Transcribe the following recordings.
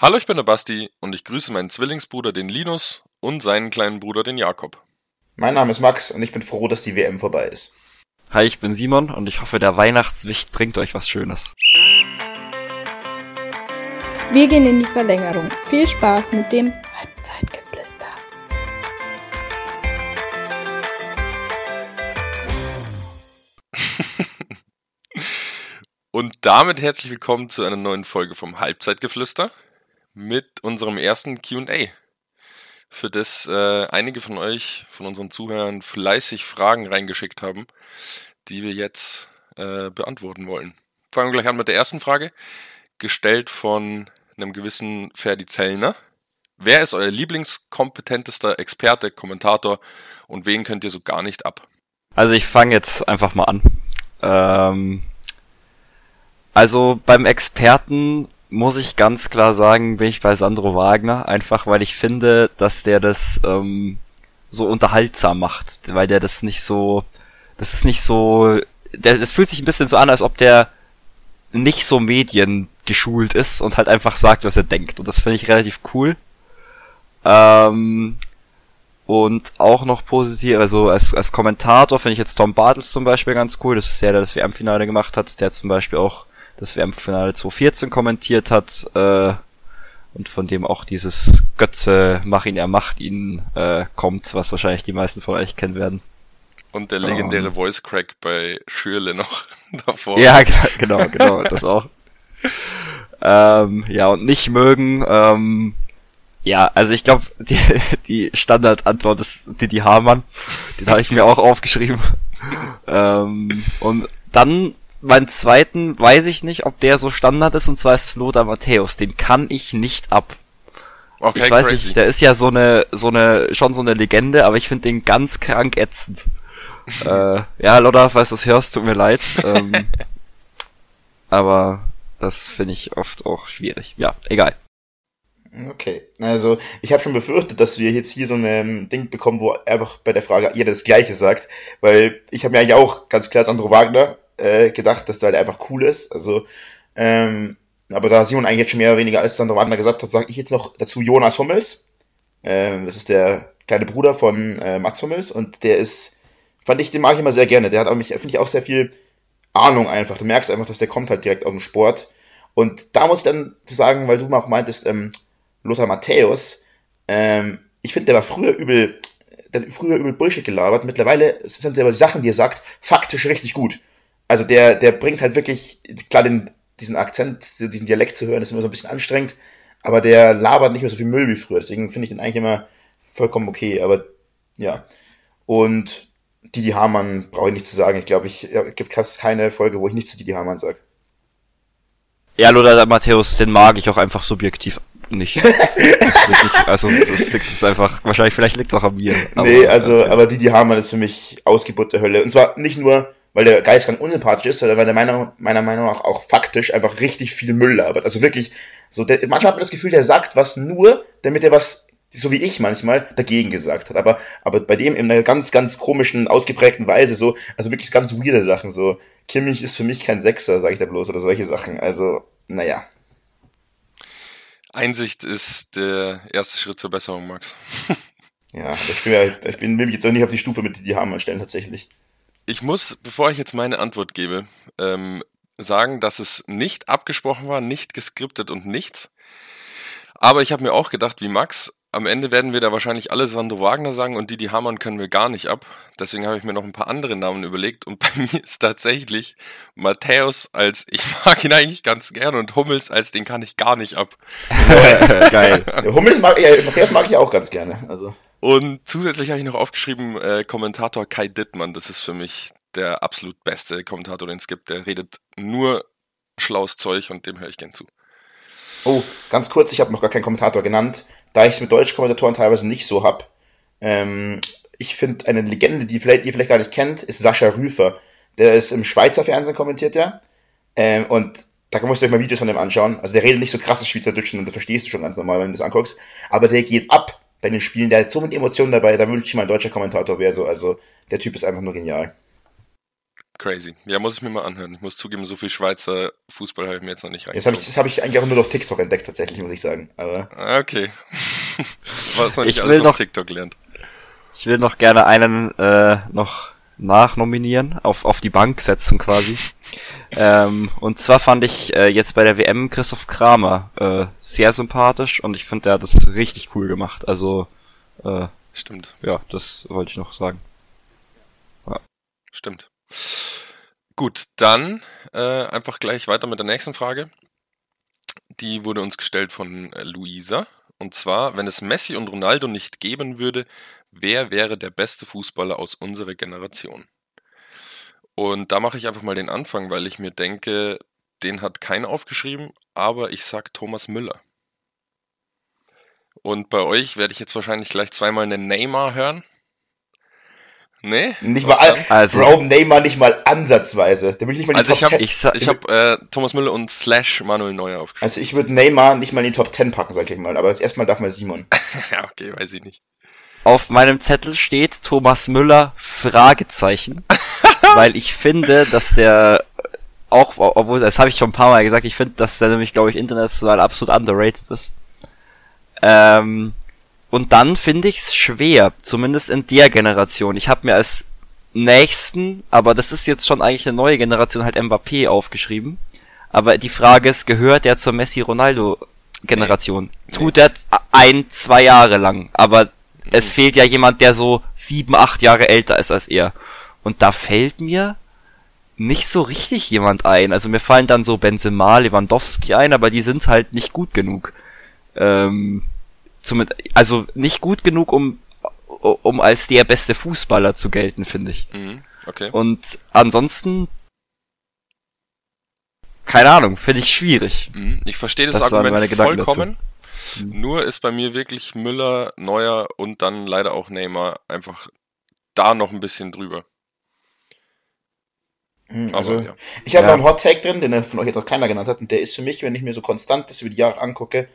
Hallo, ich bin der Basti und ich grüße meinen Zwillingsbruder, den Linus, und seinen kleinen Bruder, den Jakob. Mein Name ist Max und ich bin froh, dass die WM vorbei ist. Hi, ich bin Simon und ich hoffe, der Weihnachtswicht bringt euch was Schönes. Wir gehen in die Verlängerung. Viel Spaß mit dem Halbzeitgeflüster. Und damit herzlich willkommen zu einer neuen Folge vom Halbzeitgeflüster mit unserem ersten QA. Für das äh, einige von euch, von unseren Zuhörern, fleißig Fragen reingeschickt haben, die wir jetzt äh, beantworten wollen. Fangen wir gleich an mit der ersten Frage, gestellt von einem gewissen Ferdi Zellner. Wer ist euer lieblingskompetentester Experte, Kommentator und wen könnt ihr so gar nicht ab? Also ich fange jetzt einfach mal an. Ähm, also beim Experten muss ich ganz klar sagen, bin ich bei Sandro Wagner, einfach weil ich finde, dass der das ähm, so unterhaltsam macht, weil der das nicht so, das ist nicht so, der, das fühlt sich ein bisschen so an, als ob der nicht so mediengeschult ist und halt einfach sagt, was er denkt. Und das finde ich relativ cool. Ähm, und auch noch positiv, also als, als Kommentator finde ich jetzt Tom Bartels zum Beispiel ganz cool. Das ist der, der das WM-Finale gemacht hat. Der zum Beispiel auch das WM-Finale 2014 kommentiert hat. Äh, und von dem auch dieses Götze, mach ihn, er macht ihn, äh, kommt, was wahrscheinlich die meisten von euch kennen werden. Und der legendäre um, Voice Crack bei Schürle noch davor. Ja, genau, genau, das auch. ähm, ja, und nicht mögen, ähm, ja, also ich glaube, die, die Standardantwort ist Didi Hamann. Den habe ich mir auch aufgeschrieben. ähm, und dann meinen zweiten weiß ich nicht, ob der so Standard ist, und zwar ist es Lothar Matthäus. Den kann ich nicht ab. Okay, ich weiß crazy. nicht, der ist ja so eine, so eine, schon so eine Legende, aber ich finde den ganz krank ätzend. äh, ja, Lothar, falls du das hörst, tut mir leid. Ähm, aber das finde ich oft auch schwierig. Ja, egal. Okay, also ich habe schon befürchtet, dass wir jetzt hier so ein Ding bekommen, wo einfach bei der Frage jeder das Gleiche sagt, weil ich habe mir eigentlich auch ganz klar Sandro Wagner äh, gedacht, dass der halt einfach cool ist. Also, ähm, aber da Simon eigentlich jetzt schon mehr oder weniger alles Sandro Wagner gesagt hat, sage ich jetzt noch dazu Jonas Hummels. Ähm, das ist der kleine Bruder von äh, Mats Hummels und der ist, fand ich, den mag ich immer sehr gerne. Der hat auch mich, finde ich, auch sehr viel Ahnung einfach. Du merkst einfach, dass der kommt halt direkt aus dem Sport. Und da muss ich dann zu sagen, weil du mal auch meintest, ähm, Lothar Matthäus, ähm, ich finde, der war früher übel, der früher übel Bullshit gelabert. Mittlerweile sind aber die Sachen, die er sagt, faktisch richtig gut. Also der, der bringt halt wirklich, klar, den, diesen Akzent, diesen Dialekt zu hören, ist immer so ein bisschen anstrengend, aber der labert nicht mehr so viel Müll wie früher. Deswegen finde ich den eigentlich immer vollkommen okay. Aber ja. Und Didi Hamann brauche ich nicht zu sagen. Ich glaube, ich, es gibt fast keine Folge, wo ich nichts zu Didi Hamann sage. Ja, Lothar Matthäus, den mag ich auch einfach subjektiv nicht. wirklich, also das liegt ist einfach, wahrscheinlich, vielleicht liegt es auch an mir. Aber, nee, also, äh, aber Didi Hamann ist für mich Ausgeburt der Hölle. Und zwar nicht nur, weil der Geist ganz unsympathisch ist, sondern weil der meiner, meiner Meinung nach auch faktisch einfach richtig viel Müll labert. Also wirklich, so der, manchmal hat man das Gefühl, der sagt was nur, damit er was, so wie ich manchmal, dagegen gesagt hat. Aber, aber bei dem in einer ganz, ganz komischen, ausgeprägten Weise so, also wirklich ganz weirde Sachen, so, Kimmich ist für mich kein Sechser, sage ich da bloß, oder solche Sachen. Also, naja. Einsicht ist der erste Schritt zur Besserung, Max. ja, ich, bin, ja, ich bin, will mich jetzt auch nicht auf die Stufe mit die Hammer stellen, tatsächlich. Ich muss, bevor ich jetzt meine Antwort gebe, ähm, sagen, dass es nicht abgesprochen war, nicht geskriptet und nichts. Aber ich habe mir auch gedacht, wie Max, am Ende werden wir da wahrscheinlich alle Sandro Wagner sagen und Didi Hamann können wir gar nicht ab. Deswegen habe ich mir noch ein paar andere Namen überlegt und bei mir ist tatsächlich Matthäus als, ich mag ihn eigentlich ganz gerne und Hummels als, den kann ich gar nicht ab. Geil. Hummels mag, ja, Matthäus mag ich auch ganz gerne. Also. Und zusätzlich habe ich noch aufgeschrieben, äh, Kommentator Kai Dittmann, das ist für mich der absolut beste Kommentator, den es gibt. Der redet nur schlaues Zeug und dem höre ich gern zu. Oh, ganz kurz, ich habe noch gar keinen Kommentator genannt, da ich es mit deutschen Kommentatoren teilweise nicht so habe. Ähm, ich finde eine Legende, die vielleicht, ihr vielleicht gar nicht kennt, ist Sascha Rüfer. Der ist im Schweizer Fernsehen kommentiert, ja. Ähm, und da musst du euch mal Videos von dem anschauen. Also der redet nicht so krasses Schweizerdeutsch und das verstehst du schon ganz normal, wenn du das anguckst. Aber der geht ab bei den Spielen. Der hat so mit Emotionen dabei, da wünsche ich mal ein deutscher Kommentator wäre so. Also der Typ ist einfach nur genial. Crazy. Ja, muss ich mir mal anhören. Ich muss zugeben, so viel Schweizer Fußball habe ich mir jetzt noch nicht Jetzt hab ich, Das habe ich eigentlich auch nur auf TikTok entdeckt, tatsächlich, muss ich sagen. Aber ah, okay. Was man nicht Ich alles will auf noch- TikTok lernt. Ich will noch gerne einen äh, noch nachnominieren, auf, auf die Bank setzen quasi. ähm, und zwar fand ich äh, jetzt bei der WM Christoph Kramer äh, sehr sympathisch und ich finde, der hat das richtig cool gemacht. Also, äh, Stimmt, ja, das wollte ich noch sagen. stimmt. Gut, dann äh, einfach gleich weiter mit der nächsten Frage. Die wurde uns gestellt von äh, Luisa. Und zwar, wenn es Messi und Ronaldo nicht geben würde, wer wäre der beste Fußballer aus unserer Generation? Und da mache ich einfach mal den Anfang, weil ich mir denke, den hat keiner aufgeschrieben, aber ich sag Thomas Müller. Und bei euch werde ich jetzt wahrscheinlich gleich zweimal einen Neymar hören. Nee? nicht Was mal? Also- Bro, Neymar nicht mal ansatzweise. Der will nicht mal Also ich hab- 10. Ich, Ich habe äh, Thomas Müller und Slash Manuel Neuer aufgeschrieben. Also ich würde Neymar nicht mal in die Top 10 packen, sag ich mal. Aber jetzt erstmal darf mal Simon. Ja, okay, weiß ich nicht. Auf meinem Zettel steht Thomas Müller Fragezeichen, weil ich finde, dass der auch, obwohl das habe ich schon ein paar Mal gesagt, ich finde, dass der nämlich, glaube ich, international absolut underrated ist. Ähm, und dann finde ich es schwer, zumindest in der Generation. Ich habe mir als nächsten, aber das ist jetzt schon eigentlich eine neue Generation, halt Mbappé aufgeschrieben. Aber die Frage ist, gehört der zur Messi-Ronaldo-Generation? Tut er ein, zwei Jahre lang, aber es fehlt ja jemand, der so sieben, acht Jahre älter ist als er. Und da fällt mir nicht so richtig jemand ein. Also mir fallen dann so Benzema, Lewandowski ein, aber die sind halt nicht gut genug. Ähm, zumindest, also nicht gut genug, um, um als der beste Fußballer zu gelten, finde ich. Mhm, okay. Und ansonsten, keine Ahnung, finde ich schwierig. Mhm, ich verstehe das, Das Argument meine Gedanken vollkommen. Mhm. Nur ist bei mir wirklich Müller, Neuer und dann leider auch Neymar einfach da noch ein bisschen drüber. Hm, Aber Also, ja. ich habe Ja. noch einen Hot Take drin, den von euch jetzt noch keiner genannt hat. Und der ist für mich, wenn ich mir so konstant das über die Jahre angucke,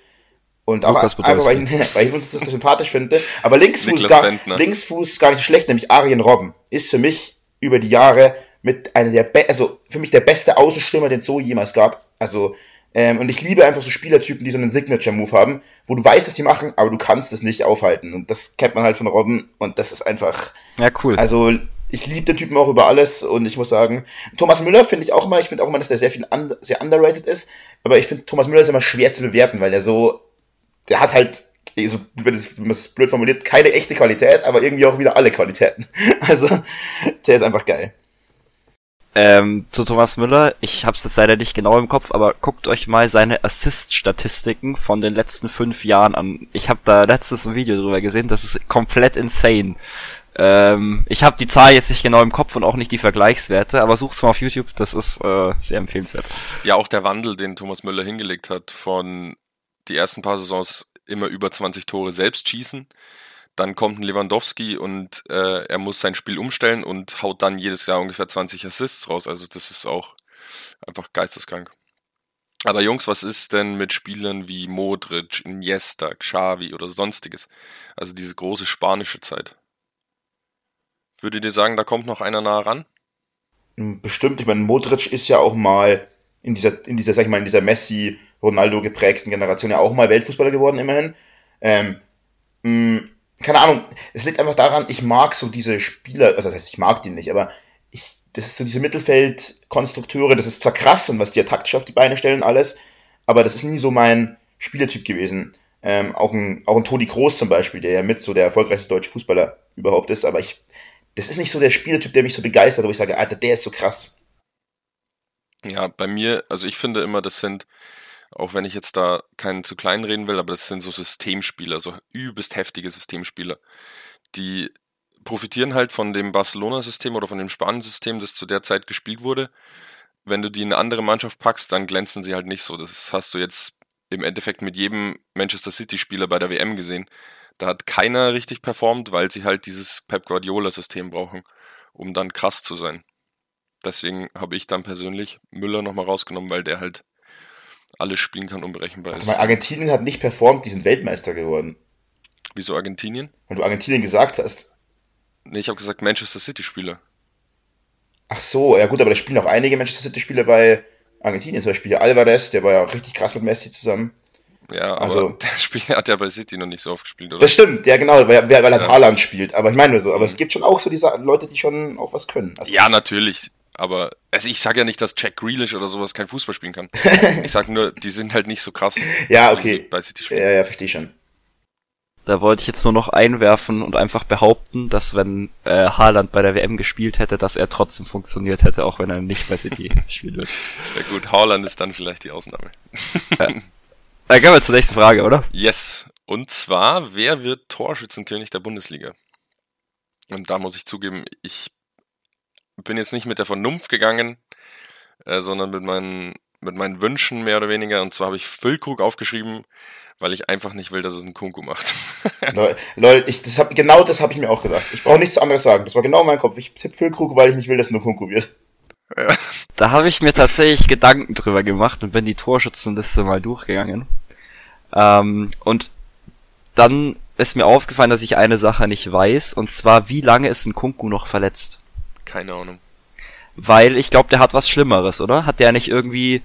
und auch Lukas einfach, weil ich, weil ich uns das so sympathisch finde. Aber Linksfuß, gar. Linksfuß ist gar nicht so schlecht, nämlich Arjen Robben ist für mich über die Jahre mit einer der be also für mich der beste Außenstürmer, den es so jemals gab. Also ähm, und ich liebe einfach so Spielertypen, die so einen Signature-Move haben, wo du weißt, was die machen, aber du kannst es nicht aufhalten. Und das kennt man halt von Robben und das ist einfach, Ja, cool. also ich liebe den Typen auch über alles und ich muss sagen, Thomas Müller finde ich auch immer, ich finde auch immer, dass der sehr viel un sehr underrated ist, aber ich finde Thomas Müller ist immer schwer zu bewerten, weil der so, der hat halt, so, wenn man es blöd formuliert, keine echte Qualität, aber irgendwie auch wieder alle Qualitäten. Also, der ist einfach geil. Ähm, zu Thomas Müller, ich hab's jetzt leider nicht genau im Kopf, aber guckt euch mal seine Assist-Statistiken von den letzten fünf Jahren an. Ich habe da letztes ein Video drüber gesehen, das ist komplett insane. Ähm, ich habe die Zahl jetzt nicht genau im Kopf und auch nicht die Vergleichswerte, aber sucht's mal auf YouTube, das ist äh, sehr empfehlenswert. Ja, auch der Wandel, den Thomas Müller hingelegt hat, von die ersten paar Saisons immer über 20 Tore selbst schießen. Dann kommt ein Lewandowski und äh, er muss sein Spiel umstellen und haut dann jedes Jahr ungefähr 20 Assists raus. Also das ist auch einfach geisteskrank. Aber Jungs, was ist denn mit Spielern wie Modric, Iniesta, Xavi oder sonstiges? Also diese große spanische Zeit. Würdet ihr sagen, da kommt noch einer nah ran? Hm, Bestimmt, ich meine, Modric ist ja auch mal in dieser, in dieser, sag ich mal, in dieser Messi, Ronaldo geprägten Generation ja auch mal Weltfußballer geworden, immerhin. Ähm, mh, keine Ahnung, es liegt einfach daran, ich mag so diese Spieler, also das heißt, ich mag die nicht, aber ich, das ist so diese Mittelfeldkonstrukteure, das ist zwar krass und was die ja taktisch auf die Beine stellen, alles, aber das ist nie so mein Spielertyp gewesen. Ähm, auch ein, auch ein Toni Kroos zum Beispiel, der ja mit so der erfolgreichste deutsche Fußballer überhaupt ist, aber ich, das ist nicht so der Spielertyp, der mich so begeistert, wo ich sage, Alter, der ist so krass. Ja, bei mir, also ich finde immer, das sind, auch wenn ich jetzt da keinen zu klein reden will, aber das sind so Systemspieler, so übelst heftige Systemspieler. Die profitieren halt von dem Barcelona-System oder von dem Spanien-System, das zu der Zeit gespielt wurde. Wenn du die in eine andere Mannschaft packst, dann glänzen sie halt nicht so. Das hast du jetzt im Endeffekt mit jedem Manchester City-Spieler bei der WM gesehen. Da hat keiner richtig performt, weil sie halt dieses Pep Guardiola-System brauchen, um dann krass zu sein. Deswegen habe ich dann persönlich Müller nochmal rausgenommen, weil der halt alles spielen kann, unberechenbar ist. mal, Argentinien hat nicht performt, die sind Weltmeister geworden. Wieso Argentinien? Wenn du Argentinien gesagt hast. Nee, ich habe gesagt Manchester City-Spieler. Ach so, ja gut, aber da spielen auch einige Manchester City-Spieler bei Argentinien. Zum Beispiel Alvarez, der war ja auch richtig krass mit Messi zusammen. Ja, aber Also- der Spieler hat ja bei City noch nicht so oft gespielt, oder? Das stimmt, ja genau, weil, weil halt Ja. Haaland spielt. Aber ich meine nur so, aber Mhm. es gibt schon auch so diese Leute, die schon auch was können. Also, Ja, natürlich. Aber also ich sage ja nicht, dass Jack Grealish oder sowas kein Fußball spielen kann. ich sage nur, die sind halt nicht so krass. ja, wie sie okay. Bei City spielen. Ja, ja, verstehe schon. Da wollte ich jetzt nur noch einwerfen und einfach behaupten, dass wenn äh, Haaland bei der WM gespielt hätte, dass er trotzdem funktioniert hätte, auch wenn er nicht bei City spielen wird. Ja gut, Haaland ist dann vielleicht die Ausnahme. Äh, gehen wir zur nächsten Frage, oder? Yes. Und zwar, wer wird Torschützenkönig der Bundesliga? Und da muss ich zugeben, ich bin jetzt nicht mit der Vernunft gegangen, äh, sondern mit meinen, mit meinen Wünschen mehr oder weniger. Und zwar habe ich Füllkrug aufgeschrieben, weil ich einfach nicht will, dass es ein Kunku macht. Lol, Lol, ich, das hab, genau das habe ich mir auch gedacht. Ich brauche nichts anderes sagen. Das war genau mein Kopf. Ich tippe Füllkrug, weil ich nicht will, dass nur Kunku wird. Da habe ich mir tatsächlich Gedanken drüber gemacht und bin die Torschützenliste mal durchgegangen. Ähm, und dann ist mir aufgefallen, dass ich eine Sache nicht weiß, und zwar, wie lange ist ein Kunku noch verletzt? Keine Ahnung. Weil ich glaube, der hat was Schlimmeres, oder? Hat der nicht irgendwie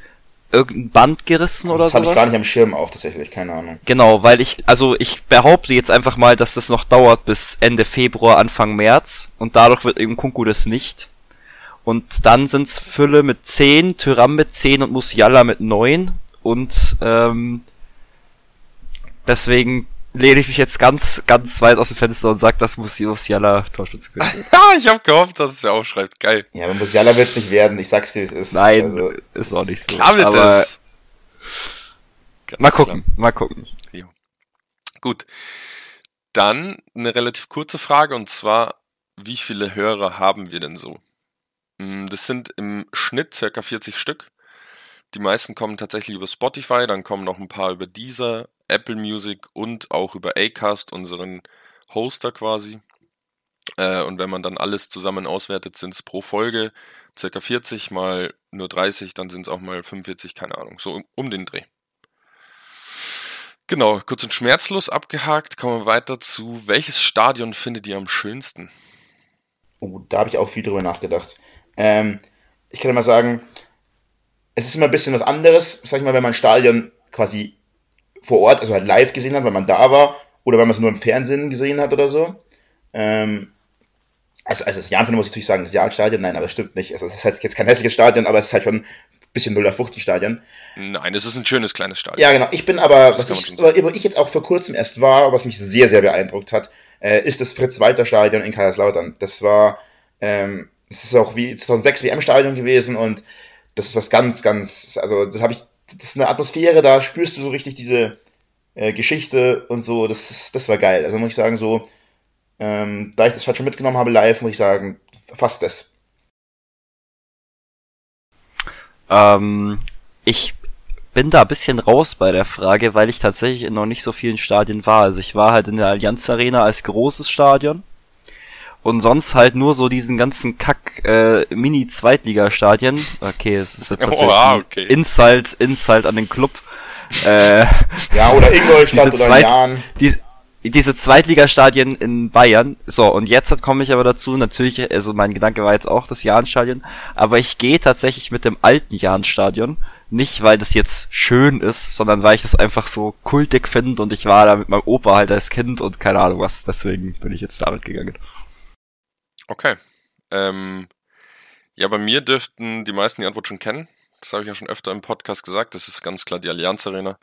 irgendein Band gerissen oder das habe ich gar nicht am Schirm auch tatsächlich, keine Ahnung. Genau, weil ich, also ich behaupte jetzt einfach mal, dass das noch dauert bis Ende Februar, Anfang März und dadurch wird eben Kunku das nicht. Und dann sind's Fülle mit 10, Tyram mit 10 und Musiala mit 9 und ähm, deswegen lehne ich mich jetzt ganz, ganz weit aus dem Fenster und sag, dass Musi- Musiala Torschützenkönig wird. Ah, ich habe gehofft, dass es wer aufschreibt. Geil. Ja, aber Musiala wird es nicht werden. Ich sag's dir, wie es ist. Nein, Also, ist auch nicht so. Klar wird Aber das. Ganz mal klar. gucken, mal gucken. Gut. Dann eine relativ kurze Frage und zwar, wie viele Hörer haben wir denn so? Mm, Das sind im Schnitt circa 40 Stück. Die meisten kommen tatsächlich über Spotify, dann kommen noch ein paar über Deezer, Apple Music und auch über Acast, unseren Hoster quasi. Äh, Und wenn man dann alles zusammen auswertet, sind es pro Folge circa 40 mal nur 30, dann sind es auch mal 45, keine Ahnung, so um, den Dreh. Genau, kurz und schmerzlos abgehakt, kommen wir weiter zu, welches Stadion findet ihr am schönsten? Oh, da habe ich auch viel drüber nachgedacht. Ähm, ich kann mal sagen, es ist immer ein bisschen was anderes, sag ich mal, wenn man ein Stadion quasi vor Ort, also halt live gesehen hat, weil man da war, oder wenn man es nur im Fernsehen gesehen hat oder so. Ähm, also, also das Jahnfeld muss ich natürlich sagen, das Jahnstadion, nein, aber das stimmt nicht. Also es ist halt jetzt kein hässliches Stadion, aber es ist halt schon ein bisschen 0 auf 50 Stadion. Nein, es ist ein schönes kleines Stadion. Ja, genau. Ich bin aber, Das was ich, wo ich jetzt auch vor kurzem erst war, was mich sehr, sehr beeindruckt hat, äh, ist das Fritz-Walter-Stadion in Kaiserslautern. Das war, ähm, es ist auch wie 2006 WM-Stadion gewesen und das ist was ganz, ganz, also das habe ich, das ist eine Atmosphäre, da spürst du so richtig diese äh, Geschichte und so, das ist, das war geil. Also muss ich sagen, so, ähm, da ich das halt schon mitgenommen habe live, muss ich sagen, fast das. Ähm, ich bin da ein bisschen raus bei der Frage, weil ich tatsächlich in noch nicht so vielen Stadien war. Also ich war halt in der Allianz Arena als großes Stadion und sonst halt nur so diesen ganzen Kack äh, Mini-Zweitligastadien. Okay, es ist jetzt Oh, natürlich ah, ein okay. Insult, Insult an den Club. Äh, Ja, oder Ingolstadt Diese oder Zweit- Jan. die, diese Zweitligastadien in Bayern. So, und jetzt komme ich aber dazu, natürlich, also mein Gedanke war jetzt auch das Jahnstadion, aber ich gehe tatsächlich mit dem alten Jahnstadion. Nicht, weil das jetzt schön ist, sondern weil ich das einfach so kultig finde und ich war da mit meinem Opa halt als Kind und keine Ahnung was, deswegen bin ich jetzt damit gegangen. Okay. Ähm, ja, bei mir dürften die meisten die Antwort schon kennen. Das habe ich ja schon öfter im Podcast gesagt. Das ist ganz klar die Allianz Arena.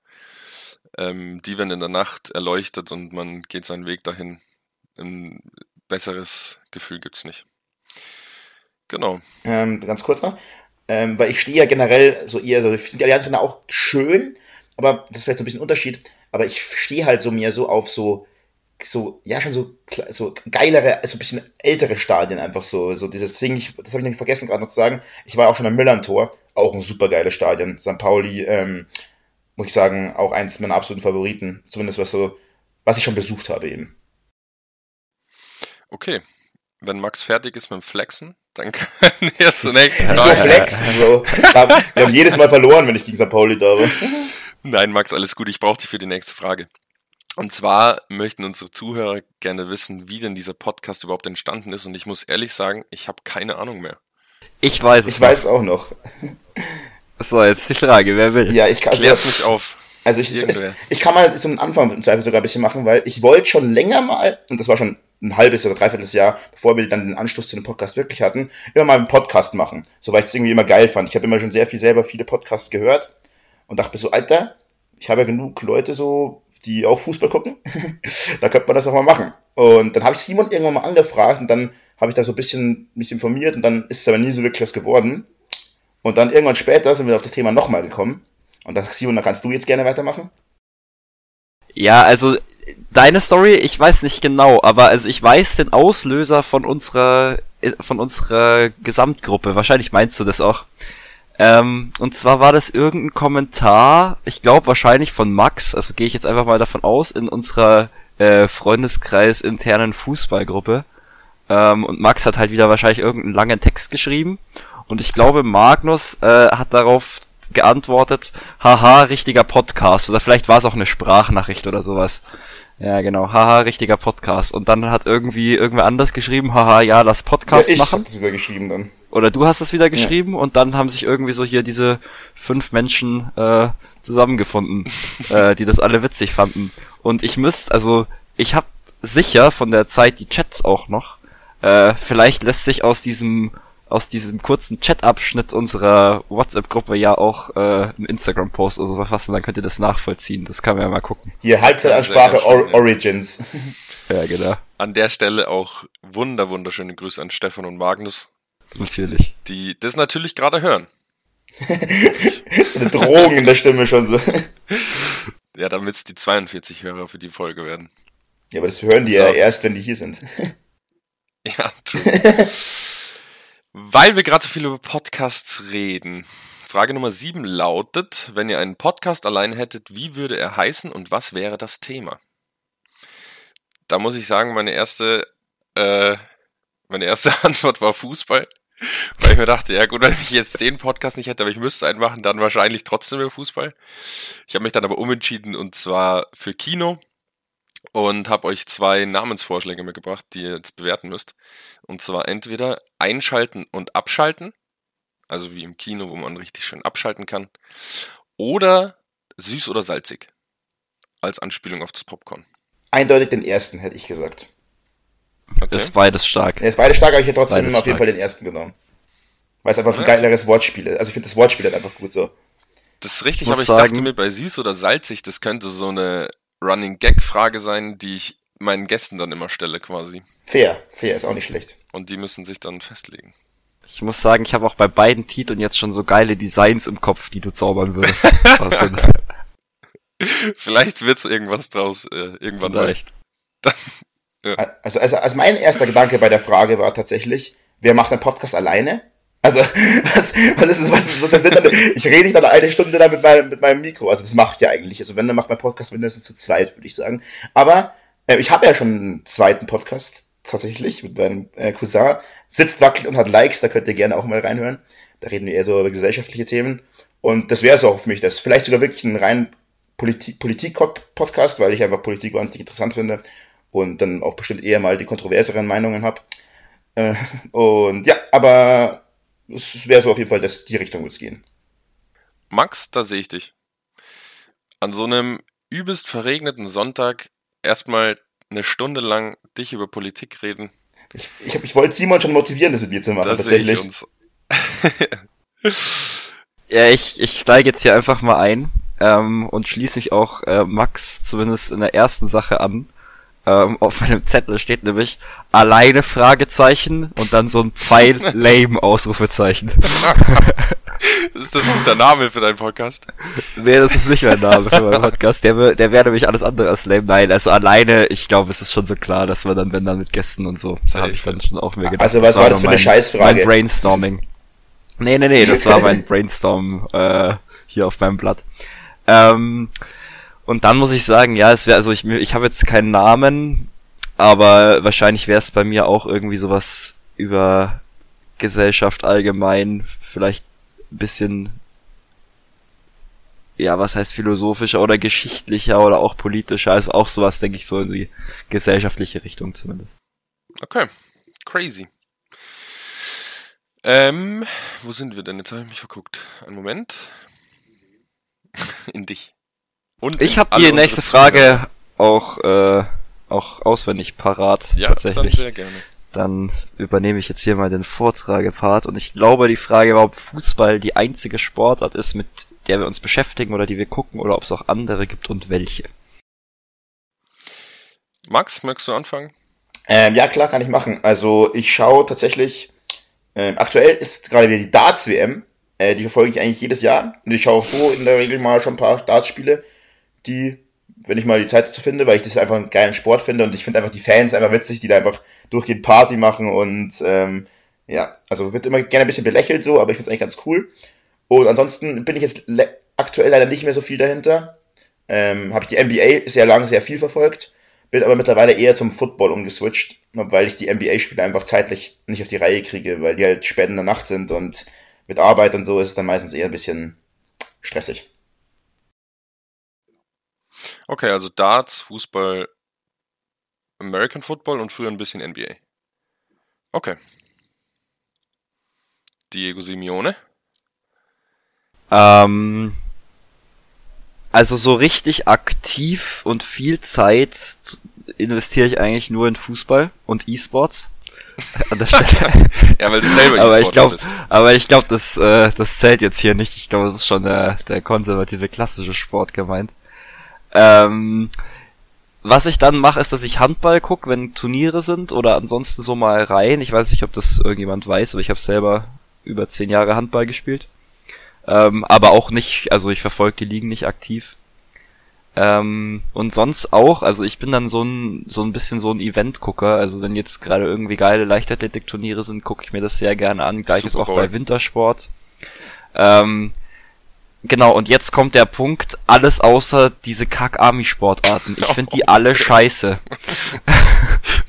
Ähm, die werden in der Nacht erleuchtet und man geht seinen Weg dahin. Ein besseres Gefühl gibt's nicht. Genau. Ähm, ganz kurz noch. Ähm, weil ich stehe ja generell so eher, so, ich finde die Allianz Arena auch schön, aber das ist vielleicht so ein bisschen ein Unterschied. Aber ich stehe halt so mehr so auf so, so, ja, schon so, so geilere, also ein bisschen ältere Stadien einfach so. So dieses Ding, ich, das habe ich nämlich vergessen gerade noch zu sagen. Ich war auch schon am Millern-Tor, auch ein super geiles Stadion. St. Pauli, ähm, muss ich sagen, auch eins meiner absoluten Favoriten. Zumindest was so, was ich schon besucht habe eben. Okay. Wenn Max fertig ist mit dem Flexen, dann können wir zunächst. Wieso flexen, Bro? Wir haben jedes Mal verloren, wenn ich gegen St. Pauli da war. Nein, Max, alles gut. Ich brauche dich für die nächste Frage. Und zwar möchten unsere Zuhörer gerne wissen, wie denn dieser Podcast überhaupt entstanden ist. Und ich muss ehrlich sagen, ich habe keine Ahnung mehr. Ich weiß es Ich weiß auch noch. So, jetzt die Frage, wer will? Ja, ich kann. Klärt mich auf. Also ich, Irgendwer. ich kann mal so einen Anfang im Zweifel sogar ein bisschen machen, weil ich wollte schon länger mal, und das war schon ein halbes oder dreiviertel Jahr, bevor wir dann den Anschluss zu dem Podcast wirklich hatten, immer mal einen Podcast machen. So weil ich es irgendwie immer geil fand. Ich habe immer schon sehr viel selber viele Podcasts gehört und dachte mir so, Alter, ich habe ja genug Leute so, die auch Fußball gucken. da könnte man das auch mal machen. Und dann habe ich Simon irgendwann mal angefragt und dann habe ich da so ein bisschen mich informiert und dann ist es aber nie so wirklich was geworden. Und dann irgendwann später sind wir auf das Thema nochmal gekommen. Und da Simon, da kannst du jetzt gerne weitermachen. Ja, also deine Story, ich weiß nicht genau, aber also ich weiß den Auslöser von unserer von unserer Gesamtgruppe. Wahrscheinlich meinst du das auch. Ähm, und zwar war das irgendein Kommentar, ich glaube wahrscheinlich von Max, also gehe ich jetzt einfach mal davon aus, in unserer äh, Freundeskreis internen Fußballgruppe. Ähm, und Max hat halt wieder wahrscheinlich irgendeinen langen Text geschrieben. Und ich glaube, Magnus äh, hat darauf geantwortet, haha, richtiger Podcast. Oder vielleicht war es auch eine Sprachnachricht oder sowas. Ja, genau, haha, richtiger Podcast. Und dann hat irgendwie irgendwer anders geschrieben, haha, ja, lass Podcast ja, ich machen. hab das wieder geschrieben dann. Oder du hast es wieder geschrieben und dann haben sich irgendwie so hier diese fünf Menschen äh, zusammengefunden, äh, die das alle witzig fanden. Und ich müsste, also ich habe sicher von der Zeit die Chats auch noch. Äh, vielleicht lässt sich aus diesem aus diesem kurzen Chat-Abschnitt unserer WhatsApp-Gruppe ja auch äh, ein Instagram-Post oder so verfassen, dann könnt ihr das nachvollziehen. Das kann man ja mal gucken. Hier, Halbzeitansprache Or. Origins. Ja, genau. An der Stelle auch wunder, wunderschöne Grüße an Stefan und Magnus, Natürlich. die das natürlich gerade hören. so eine Drohung in der Stimme schon so. Ja, damit es die 42 Hörer für die Folge werden. Ja, aber das hören die So. ja erst, wenn die hier sind. Ja, true. Weil wir gerade so viel über Podcasts reden. Frage Nummer 7 lautet, wenn ihr einen Podcast allein hättet, wie würde er heißen und was wäre das Thema? Da muss ich sagen, meine erste, äh, meine erste Antwort war Fußball. Weil ich mir dachte, ja gut, wenn ich jetzt den Podcast nicht hätte, aber ich müsste einen machen, dann wahrscheinlich trotzdem über Fußball. Ich habe mich dann aber umentschieden und zwar für Kino und habe euch zwei Namensvorschläge mitgebracht, die ihr jetzt bewerten müsst. Und zwar entweder einschalten und abschalten, also wie im Kino, wo man richtig schön abschalten kann, oder süß oder salzig, als Anspielung auf das Popcorn. Eindeutig den ersten, hätte ich gesagt. Okay. Das ist beides stark. Ist beide stark, aber ich hätte trotzdem beides auf jeden stark. Fall den ersten genommen. Weil es einfach ein Ja. geileres Wortspiel ist. Also ich finde das Wortspiel halt einfach gut so. Das ist richtig, Ich aber ich sagen- dachte mir bei süß oder salzig, das könnte so eine Running Gag Frage sein, die ich meinen Gästen dann immer stelle quasi. Fair, fair, ist auch nicht schlecht. Und die müssen sich dann festlegen. Ich muss sagen, ich habe auch bei beiden Titeln jetzt schon so geile Designs im Kopf, die du zaubern würdest. Vielleicht wird's irgendwas draus äh, irgendwann mal. Vielleicht. Also, also, also mein erster Gedanke bei der Frage war tatsächlich, wer macht einen Podcast alleine? Also, was, was ist, was was das denn? Ich rede nicht dann eine Stunde da mit meinem, mit meinem Mikro. Also, das mache ich ja eigentlich. Also, wenn, dann macht mein Podcast mindestens zu zweit, würde ich sagen. Aber äh, ich habe ja schon einen zweiten Podcast tatsächlich mit meinem äh, Cousin. Sitzt wackelt und hat Likes, da könnt ihr gerne auch mal reinhören. Da reden wir eher so über gesellschaftliche Themen. Und das wäre es auch für mich. Das vielleicht sogar wirklich ein rein Politik- Politik-Podcast, weil ich einfach Politik wahnsinnig interessant finde und dann auch bestimmt eher mal die kontroverseren Meinungen habe. Äh, und ja, aber es wäre so auf jeden Fall das, die Richtung, wo es gehen. Max, da sehe ich dich. An so einem übelst verregneten Sonntag erstmal eine Stunde lang dich über Politik reden. Ich, ich, ich wollte Simon schon motivieren, das mit mir zu machen, Da sehe tatsächlich. ich uns. Ja, ich, ich steige jetzt hier einfach mal ein ähm, und schließe mich auch äh, Max zumindest in der ersten Sache an. Ähm, auf meinem Zettel steht nämlich alleine Fragezeichen und dann so ein Pfeil lame Ausrufezeichen. Ist das auch der Name für deinen Podcast? nee, das ist nicht mein Name für meinen Podcast. Der, der wäre nämlich alles andere als lame. Nein, also alleine, ich glaube, es ist schon so klar, dass wir dann, wenn dann mit Gästen und so, Safe. habe ich dann schon auch mir gedacht. Also, was war das nur für eine Scheißfrage? Mein Brainstorming. Nee, nee, nee, das war mein Brainstorm äh, hier auf meinem Blatt. Ähm, und dann muss ich sagen, ja, es wäre, also ich, ich habe jetzt keinen Namen, aber wahrscheinlich wäre es bei mir auch irgendwie sowas über Gesellschaft allgemein, vielleicht ein bisschen, ja, was heißt philosophischer oder geschichtlicher oder auch politischer, also auch sowas, denke ich, so in die gesellschaftliche Richtung zumindest. Okay, crazy. Ähm, wo sind wir denn? Jetzt habe ich mich verguckt. Einen Moment. in dich. Und ich habe die nächste Frage auch, äh, auch auswendig parat. Ja, tatsächlich. dann sehr gerne. Dann übernehme ich jetzt hier mal den Vortragepart und ich glaube, die Frage war, ob Fußball die einzige Sportart ist, mit der wir uns beschäftigen oder die wir gucken oder ob es auch andere gibt und welche. Max, möchtest du anfangen? Ähm, ja, klar, kann ich machen. Also ich schaue tatsächlich, äh, aktuell ist gerade wieder die Darts-WM, äh, die verfolge ich eigentlich jedes Jahr. Und ich schaue so in der Regel mal schon ein paar Darts-Spiele, die, wenn ich mal die Zeit dazu finde, weil ich das einfach einen geilen Sport finde und ich finde einfach die Fans einfach witzig, die da einfach durchgehend Party machen und ähm, ja, also wird immer gerne ein bisschen belächelt so, aber ich finde es eigentlich ganz cool. Und ansonsten bin ich jetzt aktuell leider nicht mehr so viel dahinter. Ähm, Habe ich die NBA sehr lange, sehr viel verfolgt bin aber mittlerweile eher zum Football umgeswitcht, weil ich die NBA-Spiele einfach zeitlich nicht auf die Reihe kriege, weil die halt spät in der Nacht sind und mit Arbeit und so ist es dann meistens eher ein bisschen stressig. Okay, also Darts, Fußball, American Football und früher ein bisschen NBA. Okay. Diego Simeone? Ähm, also so richtig aktiv und viel Zeit investiere ich eigentlich nur in Fußball und E-Sports. An der Stelle. ja, weil du selber aber ich glaub, bist. Aber ich glaube, das, äh, das zählt jetzt hier nicht. Ich glaube, das ist schon der, der konservative klassische Sport gemeint. Ähm, was ich dann mache, ist, dass ich Handball gucke, wenn Turniere sind oder ansonsten so mal rein. Ich weiß nicht, ob das irgendjemand weiß, aber ich habe selber über zehn Jahre Handball gespielt. Ähm, aber auch nicht, also ich verfolge die Ligen nicht aktiv. Ähm, und sonst auch, also ich bin dann so ein, so ein bisschen so ein Event-Gucker. Also wenn jetzt gerade irgendwie geile Leichtathletik-Turniere sind, gucke ich mir das sehr gerne an. Gleiches auch bei Wintersport. Ähm, genau, und jetzt kommt der Punkt, alles außer diese Kack-Army-Sportarten. Ich finde die alle scheiße.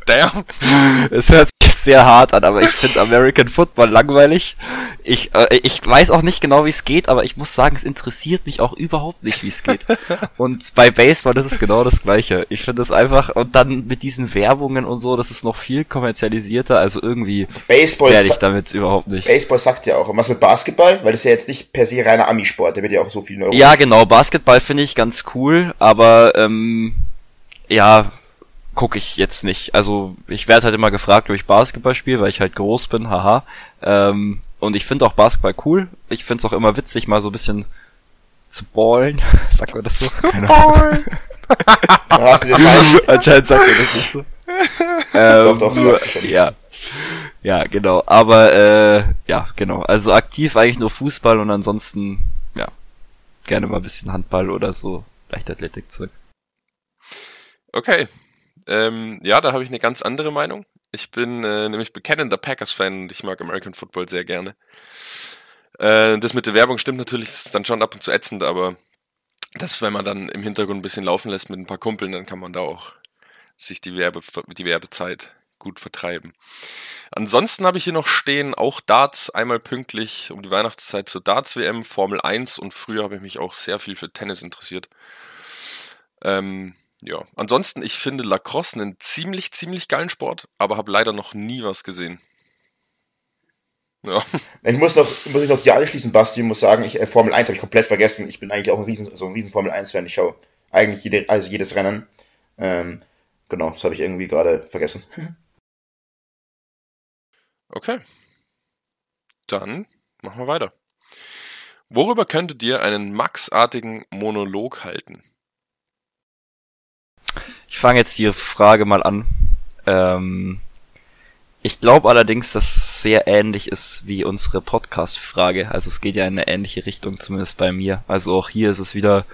Damn. Es hört sich sehr hart an, aber ich finde American Football langweilig. Ich, äh, ich weiß auch nicht genau, wie es geht, aber ich muss sagen, es interessiert mich auch überhaupt nicht, wie es geht. Und bei Baseball ist es genau das Gleiche. Ich finde es einfach, und dann mit diesen Werbungen und so, das ist noch viel kommerzialisierter, also irgendwie Baseball werde ich damit überhaupt nicht. Baseball sagt ja auch. Und was mit Basketball? Weil das ist ja jetzt nicht per se reiner Ami-Sport, der wird ja auch so viel Euro. Ja, genau, Basketball finde ich ganz cool, aber ähm, ja, gucke ich jetzt nicht. Also ich werde halt immer gefragt, ob ich Basketball spiele, weil ich halt groß bin, haha. Ähm, und ich finde auch Basketball cool. Ich finde es auch immer witzig, mal so ein bisschen zu ballen. Sagt man das so? Ballen! Anscheinend sagt man das nicht so. Ähm, doch, doch, nur, ja. Ja, genau. Aber äh, ja, genau. Also aktiv eigentlich nur Fußball und ansonsten, ja, gerne mal ein bisschen Handball oder so Leichtathletik zurück. Okay. Ähm, ja, da habe ich eine ganz andere Meinung. Ich bin äh, nämlich bekennender Packers-Fan und ich mag American Football sehr gerne. Äh, das mit der Werbung stimmt natürlich, ist dann schon ab und zu ätzend, aber das, wenn man dann im Hintergrund ein bisschen laufen lässt mit ein paar Kumpeln, dann kann man da auch sich die, Werbe, die Werbezeit gut vertreiben. Ansonsten habe ich hier noch stehen, auch Darts, einmal pünktlich um die Weihnachtszeit zur Darts-WM, Formel 1 und früher habe ich mich auch sehr viel für Tennis interessiert. Ähm, ja, ansonsten, ich finde Lacrosse einen ziemlich, ziemlich geilen Sport, aber habe leider noch nie was gesehen. Ja. Ich muss noch, muss ich noch die anschließen, Basti, muss sagen, ich, äh, Formel 1 habe ich komplett vergessen. Ich bin eigentlich auch ein riesen, so ein riesen Formel 1-Fan. Ich schaue eigentlich jede, also jedes Rennen. Ähm, genau, das habe ich irgendwie gerade vergessen. Okay. Dann machen wir weiter. Worüber könntet ihr einen Max-artigen Monolog halten? Ich fange jetzt die Frage mal an. Ähm, ich glaube allerdings, dass es sehr ähnlich ist wie unsere Podcast-Frage. Also es geht ja in eine ähnliche Richtung, zumindest bei mir. Also auch hier ist es wieder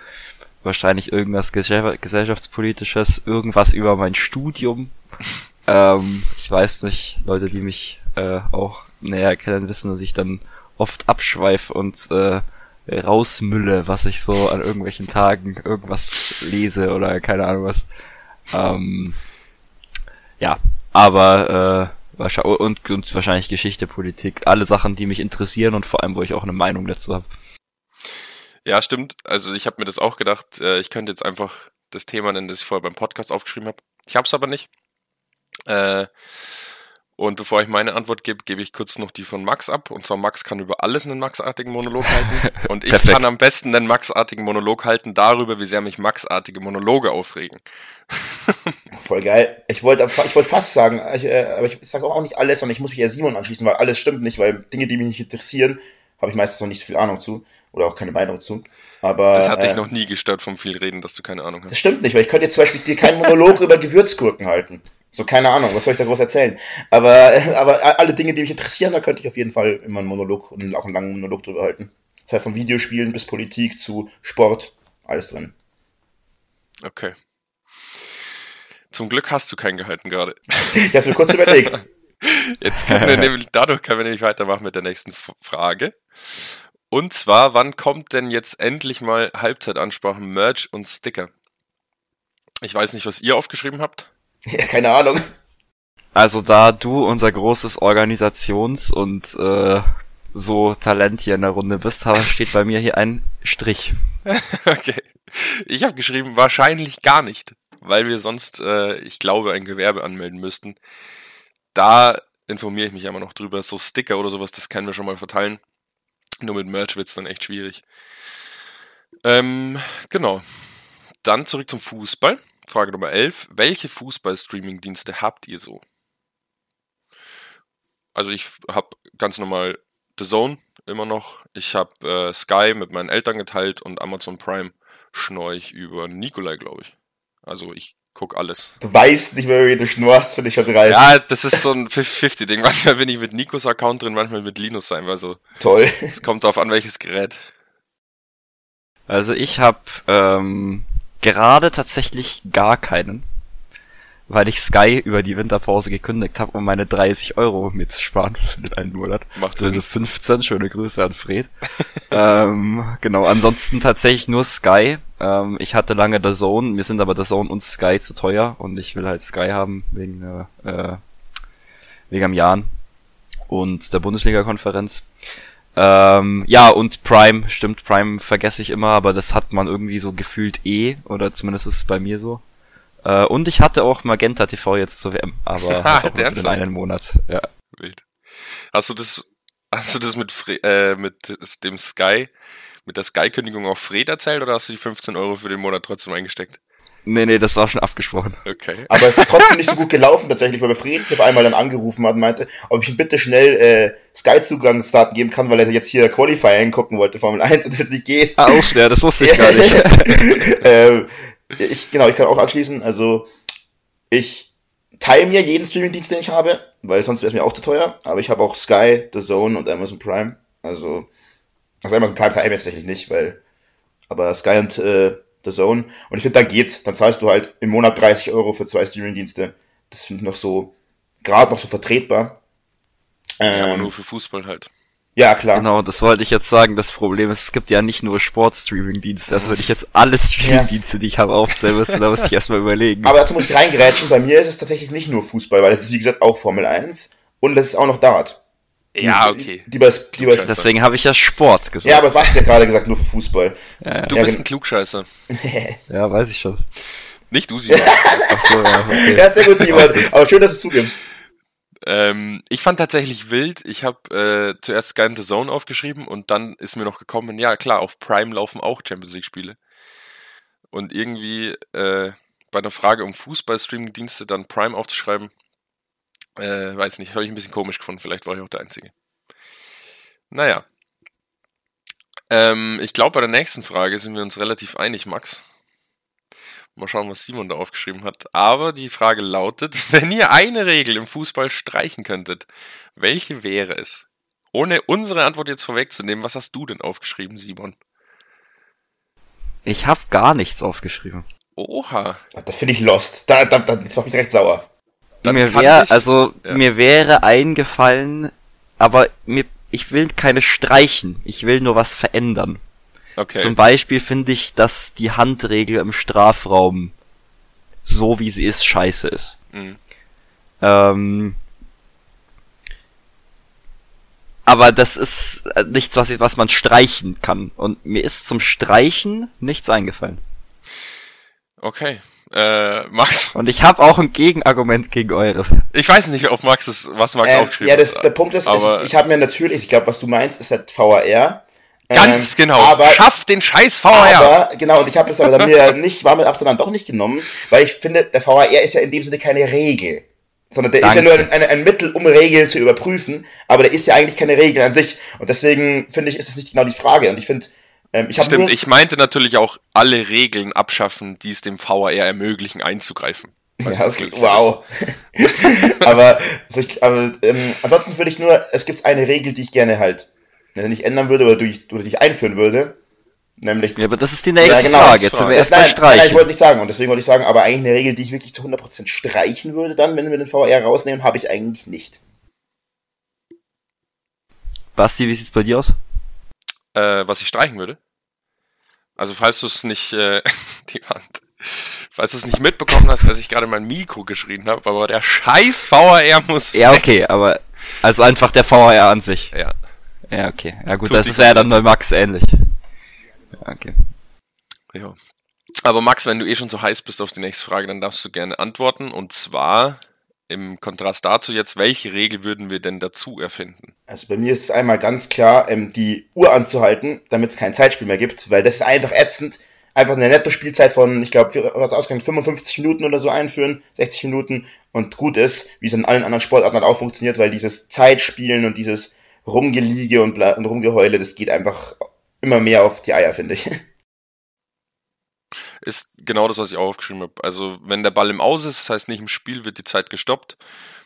wahrscheinlich irgendwas gesellschaftspolitisches, irgendwas über mein Studium. ähm, ich weiß nicht, Leute, die mich äh, auch näher kennen, wissen, dass ich dann oft abschweife und äh, rausmülle, was ich so an irgendwelchen Tagen irgendwas lese oder keine Ahnung was. Ähm, ja, aber äh, und, und wahrscheinlich Geschichte, Politik, alle Sachen, die mich interessieren und vor allem, wo ich auch eine Meinung dazu habe. Ja, stimmt. Also ich habe mir das auch gedacht, äh, ich könnte jetzt einfach das Thema nennen, das ich vorher beim Podcast aufgeschrieben habe. Ich habe es aber nicht. Äh, Und bevor ich meine Antwort gebe, gebe ich kurz noch die von Max ab. Und zwar Max kann über alles einen Maxartigen Monolog halten. Und ich kann am besten einen Maxartigen Monolog halten darüber, wie sehr mich Maxartige Monologe aufregen. Voll geil. Ich wollte ich wollte fast sagen, ich, äh, aber ich sage auch nicht alles, sondern ich muss mich ja Simon anschließen, weil alles stimmt nicht, weil Dinge, die mich nicht interessieren, habe ich meistens noch nicht so viel Ahnung zu oder auch keine Meinung zu. Aber Das hat äh, dich noch nie gestört vom viel Reden, dass du keine Ahnung Das hast. stimmt nicht, weil ich könnte jetzt zum Beispiel dir keinen Monolog über Gewürzgurken halten. So, keine Ahnung, was soll ich da groß erzählen? Aber, aber alle Dinge, die mich interessieren, da könnte ich auf jeden Fall immer einen Monolog und auch einen langen Monolog drüber halten. Das heißt von Videospielen bis Politik zu Sport, alles drin. Okay. Zum Glück hast du keinen gehalten gerade. Ich habe mir kurz überlegt. Jetzt können wir nämlich, dadurch können wir nämlich weitermachen mit der nächsten Frage. Und zwar, wann kommt denn jetzt endlich mal Halbzeitansprachen, Merch und Sticker? Ich weiß nicht, was ihr aufgeschrieben habt. Ja, keine Ahnung. Also da du unser großes Organisations- und äh, so Talent hier in der Runde bist, steht bei mir hier ein Strich. Okay. Ich habe geschrieben, wahrscheinlich gar nicht, weil wir sonst, äh, ich glaube, ein Gewerbe anmelden müssten. Da informiere ich mich immer noch drüber. So Sticker oder sowas, das können wir schon mal verteilen. Nur mit Merch wird's dann echt schwierig. Ähm, genau. Dann zurück zum Fußball. Frage Nummer 11. Welche Fußball-Streaming-Dienste habt ihr so? Also ich habe ganz normal The Zone immer noch. Ich habe äh, Sky mit meinen Eltern geteilt und Amazon Prime schnorch über Nikolai, glaube ich. Also ich guck alles. Du weißt nicht mehr, wie du schnorst, finde ich schon dreist. Ja, das ist so ein 50-50-Ding. Manchmal bin ich mit Nikos Account drin, manchmal mit Linus sein. Also Toll. es kommt darauf an, welches Gerät. Also ich habe ähm, gerade tatsächlich gar keinen, weil ich Sky über die Winterpause gekündigt habe, um meine 30 Euro mir zu sparen für den einen Monat. Macht Also Sinn. 15, schöne Grüße an Fred. ähm, genau, ansonsten tatsächlich nur Sky. Ähm, ich hatte lange der Zone, mir sind aber der Zone und Sky zu teuer und ich will halt Sky haben wegen äh, äh, wegen am Jahren und der Bundesliga-Konferenz. Ähm, ja, und Prime, stimmt, Prime vergesse ich immer, aber das hat man irgendwie so gefühlt eh, oder zumindest ist es bei mir so. Äh, und ich hatte auch Magenta TV jetzt zur WM, aber halt auch nur für einen Monat. Ja. Wild. Hast du das, hast du das mit, Fre äh, mit dem Sky, mit der Sky-Kündigung auf Fred erzählt oder hast du die 15 Euro für den Monat trotzdem eingesteckt? Nee, nee, das war schon abgesprochen. Okay. Aber es ist trotzdem nicht so gut gelaufen tatsächlich, weil Fred auf einmal dann angerufen hat und meinte, ob ich ihm bitte schnell äh, Sky-Zugangsdaten geben kann, weil er jetzt hier Qualifying gucken wollte, Formel 1, und das nicht geht. Ah, auch, ja, das wusste ich gar nicht. ähm, ich, genau, ich kann auch anschließen. Also, ich teile mir jeden Streamingdienst, den ich habe, weil sonst wäre es mir auch zu teuer. Aber ich habe auch Sky, The Zone und Amazon Prime. Also, also Amazon Prime teile ich mir tatsächlich nicht, weil. Aber Sky und äh, The Zone. Und ich finde, dann geht's. Dann zahlst du halt im Monat 30 Euro für zwei Streamingdienste. Das finde ich noch so, gerade noch so vertretbar. Ja, aber Ähm, nur für Fußball halt. ja, klar. Genau, das wollte ich jetzt sagen. Das Problem ist, es gibt ja nicht nur Sportstreaming-Dienste. Also wenn ich jetzt alle Streaming-Dienste, die ich habe, aufzählen müsste, da muss ich erstmal überlegen. Aber dazu muss ich reingerätschen. Bei mir ist es tatsächlich nicht nur Fußball, weil es ist, wie gesagt, auch Formel 1 und es ist auch noch Dart. Ja, Die- okay. Die die bei, Klugscheißer. Deswegen habe ich ja Sport gesagt. ja, aber was ja gerade gesagt, nur für Fußball. ja, Du Ja, bist ein Klugscheißer. ja, weiß ich schon. Nicht du, Simon. Ach so, ja, okay. Ja, sehr gut, Simon. Aber schön, dass du zugibst. ähm, ich fand tatsächlich wild. Ich habe äh, zuerst Sky and the Zone aufgeschrieben und dann ist mir noch gekommen, ja klar, auf Prime laufen auch Champions League Spiele. Und irgendwie äh, bei einer Frage um Fußball-Streaming-Dienste dann Prime aufzuschreiben, äh, weiß nicht, habe ich ein bisschen komisch gefunden. Vielleicht war ich auch der Einzige. Naja. Ähm, ich glaube, bei der nächsten Frage sind wir uns relativ einig, Max. Mal schauen, was Simon da aufgeschrieben hat. Aber die Frage lautet, wenn ihr eine Regel im Fußball streichen könntet, welche wäre es? Ohne unsere Antwort jetzt vorwegzunehmen, was hast du denn aufgeschrieben, Simon? Ich habe gar nichts aufgeschrieben. Oha. Da finde ich lost. Da, da, da, jetzt macht mich direkt sauer. Dann mir wäre, ich- also ja. mir wäre eingefallen, aber mir, ich will keine streichen. Ich will nur was verändern. Okay. Zum Beispiel finde ich, dass die Handregel im Strafraum so wie sie ist scheiße ist. Mhm. Ähm, aber das ist äh, nichts, was, was man streichen kann. Und mir ist zum Streichen nichts eingefallen. Okay. Äh, Max. Und ich habe auch ein Gegenargument gegen eure. Ich weiß nicht, auf Max ist, was Max Ähm, aufgeschrieben ja, das, hat. der Punkt ist, aber ich, ich habe mir natürlich, ich glaube, was du meinst, ist halt VAR. ganz Ähm, genau. Aber, Schaff den scheiß VR. aber genau, und ich habe es aber dann mir nicht, war mit Abstand dann doch nicht genommen, weil ich finde, der VAR ist ja in dem Sinne keine Regel. Sondern der ist ja Danke. nur ein, ein, ein Mittel, um Regeln zu überprüfen, aber der ist ja eigentlich keine Regel an sich. Und deswegen finde ich, ist es nicht genau die Frage. Und ich finde, ähm, ich Stimmt, nur, ich meinte natürlich auch alle Regeln abschaffen, die es dem VR ermöglichen, einzugreifen. Weißt Ja, okay, glücklich wow. aber, also ich, aber ähm, ansonsten würde ich nur, es gibt eine Regel, die ich gerne halt nicht ändern würde oder die, ich- oder die ich einführen würde. Nämlich. Ja, aber das ist die nächste genau, Frage. Jetzt sind wir Das- erstmal nein, nein, nein, ich streichen. wollte nicht sagen. Und deswegen wollte ich sagen, aber eigentlich eine Regel, die ich wirklich zu 100% streichen würde, dann, wenn wir den VR rausnehmen, habe ich eigentlich nicht. Basti, wie sieht's bei dir aus? Äh, was ich streichen würde. Also falls du es nicht, äh, die Wand, falls du es nicht mitbekommen hast, als ich gerade mein Mikro geschrien habe, aber der scheiß VR muss Ja, weg. okay, aber also einfach der VR an sich. Ja. Ja, okay. Ja gut, Tut das ist ja dann bei Max ähnlich. Ja, okay. ja. Aber Max, wenn du eh schon so heiß bist auf die nächste Frage, dann darfst du gerne antworten. Und zwar im Kontrast dazu jetzt, welche Regel würden wir denn dazu erfinden? Also bei mir ist es einmal ganz klar, ähm, die Uhr anzuhalten, damit es kein Zeitspiel mehr gibt, weil das ist einfach ätzend. Einfach eine Netto-Spielzeit von, ich glaube, was ausgegangen 55 Minuten oder so einführen, 60 Minuten und gut ist, wie es in allen anderen Sportarten halt auch funktioniert, weil dieses Zeitspielen und dieses Rumgeliege und, und Rumgeheule, das geht einfach immer mehr auf die Eier, finde ich. Ist genau das, was ich auch aufgeschrieben habe. Also wenn der Ball im Aus ist, das heißt nicht im Spiel, wird die Zeit gestoppt.